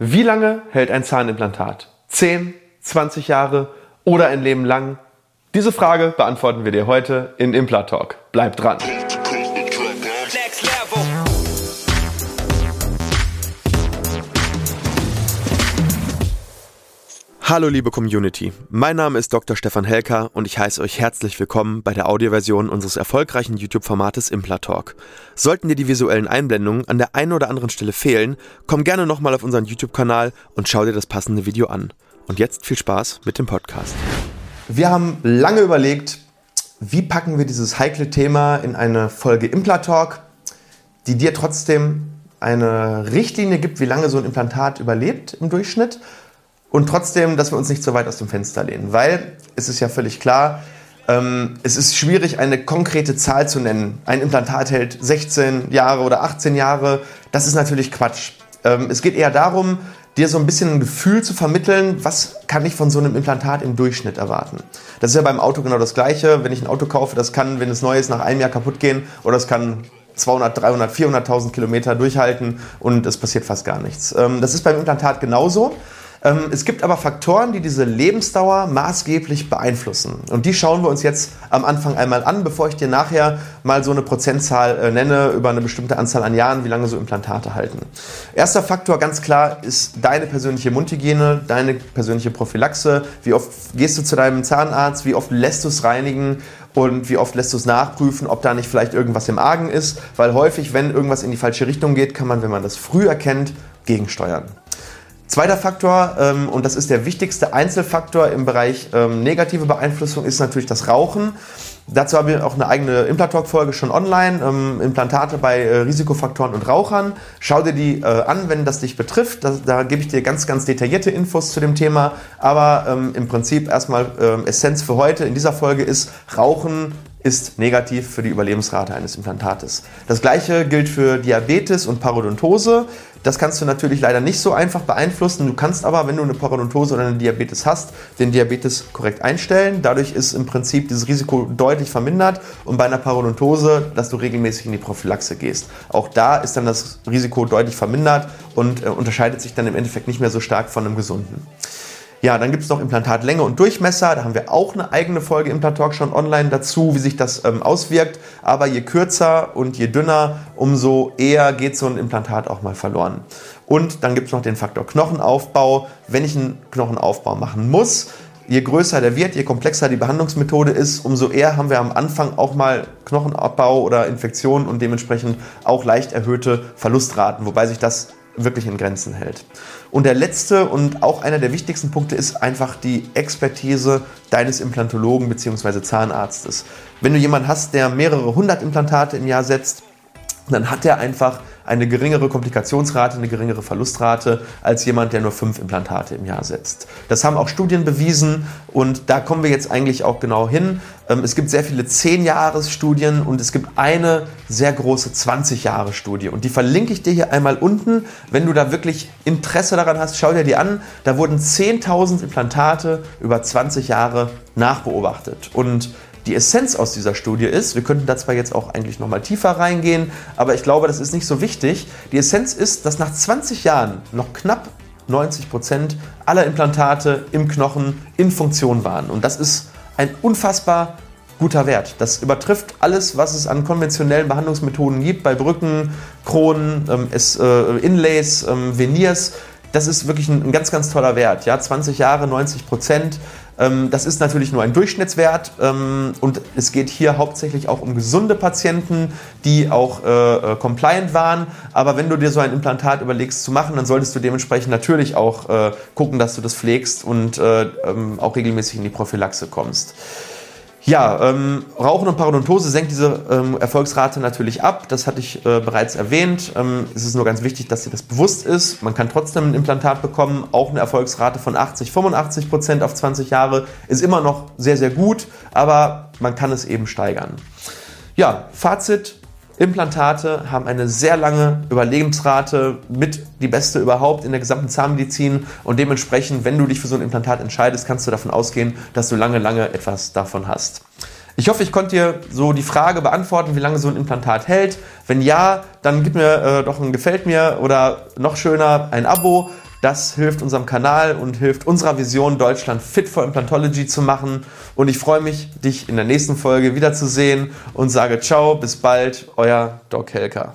Wie lange hält ein Zahnimplantat? 10, 20 Jahre oder ein Leben lang? Diese Frage beantworten wir dir heute in Implatalk. Bleib dran! Hallo liebe Community, mein Name ist Dr. Stefan Helker und ich heiße euch herzlich willkommen bei der Audioversion unseres erfolgreichen YouTube-Formates Implatalk. Sollten dir die visuellen Einblendungen an der einen oder anderen Stelle fehlen, komm gerne nochmal auf unseren YouTube-Kanal und schau dir das passende Video an. Und jetzt viel Spaß mit dem Podcast. Wir haben lange überlegt, wie packen wir dieses heikle Thema in eine Folge Implatalk, die dir trotzdem eine Richtlinie gibt, wie lange so ein Implantat überlebt im Durchschnitt und trotzdem, dass wir uns nicht so weit aus dem Fenster lehnen, weil es ist ja völlig klar, ähm, es ist schwierig, eine konkrete Zahl zu nennen. Ein Implantat hält 16 Jahre oder 18 Jahre. Das ist natürlich Quatsch. Ähm, es geht eher darum, dir so ein bisschen ein Gefühl zu vermitteln, was kann ich von so einem Implantat im Durchschnitt erwarten. Das ist ja beim Auto genau das Gleiche. Wenn ich ein Auto kaufe, das kann, wenn es neu ist, nach einem Jahr kaputt gehen oder es kann 200, 300, 400.000 Kilometer durchhalten und es passiert fast gar nichts. Ähm, das ist beim Implantat genauso. Ähm, es gibt aber Faktoren, die diese Lebensdauer maßgeblich beeinflussen. Und die schauen wir uns jetzt am Anfang einmal an, bevor ich dir nachher mal so eine Prozentzahl äh, nenne über eine bestimmte Anzahl an Jahren, wie lange so Implantate halten. Erster Faktor ganz klar ist deine persönliche Mundhygiene, deine persönliche Prophylaxe. Wie oft gehst du zu deinem Zahnarzt? Wie oft lässt du es reinigen? und wie oft lässt du es nachprüfen, ob da nicht vielleicht irgendwas im Argen ist, weil häufig, wenn irgendwas in die falsche Richtung geht, kann man, wenn man das früh erkennt, gegensteuern. Zweiter Faktor, ähm, und das ist der wichtigste Einzelfaktor im Bereich ähm, negative Beeinflussung, ist natürlich das Rauchen. Dazu haben wir auch eine eigene Implantalk-Folge schon online, ähm, Implantate bei äh, Risikofaktoren und Rauchern. Schau dir die äh, an, wenn das dich betrifft. Das, da gebe ich dir ganz, ganz detaillierte Infos zu dem Thema. Aber ähm, im Prinzip erstmal ähm, Essenz für heute in dieser Folge ist, Rauchen ist negativ für die Überlebensrate eines Implantates. Das gleiche gilt für Diabetes und Parodontose. Das kannst du natürlich leider nicht so einfach beeinflussen. Du kannst aber, wenn du eine Parodontose oder eine Diabetes hast, den Diabetes korrekt einstellen. Dadurch ist im Prinzip dieses Risiko deutlich vermindert. Und bei einer Parodontose, dass du regelmäßig in die Prophylaxe gehst. Auch da ist dann das Risiko deutlich vermindert und äh, unterscheidet sich dann im Endeffekt nicht mehr so stark von einem gesunden. Ja, dann gibt es noch Implantatlänge und Durchmesser. Da haben wir auch eine eigene Folge Implantalk schon online dazu, wie sich das ähm, auswirkt. Aber je kürzer und je dünner, umso eher geht so ein Implantat auch mal verloren. Und dann gibt es noch den Faktor Knochenaufbau. Wenn ich einen Knochenaufbau machen muss, je größer der wird, je komplexer die Behandlungsmethode ist, umso eher haben wir am Anfang auch mal Knochenabbau oder Infektionen und dementsprechend auch leicht erhöhte Verlustraten, wobei sich das wirklich in Grenzen hält. Und der letzte und auch einer der wichtigsten Punkte ist einfach die Expertise deines Implantologen bzw. Zahnarztes. Wenn du jemanden hast, der mehrere hundert Implantate im Jahr setzt, dann hat er einfach eine geringere Komplikationsrate, eine geringere Verlustrate als jemand, der nur fünf Implantate im Jahr setzt. Das haben auch Studien bewiesen und da kommen wir jetzt eigentlich auch genau hin. Ähm, es gibt sehr viele 10-Jahres-Studien und es gibt eine sehr große 20-Jahre-Studie und die verlinke ich dir hier einmal unten. Wenn du da wirklich Interesse daran hast, schau dir die an. Da wurden 10.000 Implantate über 20 Jahre nachbeobachtet und die Essenz aus dieser Studie ist, wir könnten da zwar jetzt auch eigentlich nochmal tiefer reingehen, aber ich glaube, das ist nicht so wichtig. Die Essenz ist, dass nach 20 Jahren noch knapp 90 Prozent aller Implantate im Knochen in Funktion waren. Und das ist ein unfassbar guter Wert. Das übertrifft alles, was es an konventionellen Behandlungsmethoden gibt, bei Brücken, Kronen, ähm, es, äh, Inlays, ähm, Veneers. Das ist wirklich ein, ein, ganz, ganz toller Wert. Ja, 20 Jahre, 90 Prozent. Ähm, das ist natürlich nur ein Durchschnittswert ähm, und es geht hier hauptsächlich auch um gesunde Patienten, die auch äh, äh, compliant waren. Aber wenn du dir so ein Implantat überlegst zu machen, dann solltest du dementsprechend natürlich auch äh, gucken, dass du das pflegst und ähm, auch regelmäßig in die Prophylaxe kommst. Ja, ähm, Rauchen und Parodontose senkt diese ähm, Erfolgsrate natürlich ab. Das hatte ich äh, bereits erwähnt. Ähm, es ist nur ganz wichtig, dass dir das bewusst ist. Man kann trotzdem ein Implantat bekommen. Auch eine Erfolgsrate von 80, 85 Prozent auf 20 Jahre ist immer noch sehr, sehr gut, aber man kann es eben steigern. Ja, Fazit. Implantate haben eine sehr lange Überlebensrate, mit die beste überhaupt in der gesamten Zahnmedizin. Und dementsprechend, wenn du dich für so ein Implantat entscheidest, kannst du davon ausgehen, dass du lange, lange etwas davon hast. Ich hoffe, ich konnte dir so die Frage beantworten, wie lange so ein Implantat hält. Wenn ja, dann gib mir äh, doch ein Gefällt mir oder noch schöner ein Abo. Das hilft unserem Kanal und hilft unserer Vision, Deutschland fit for Implantology zu machen. Und ich freue mich, dich in der nächsten Folge wiederzusehen und sage ciao, bis bald, euer Doc Helker.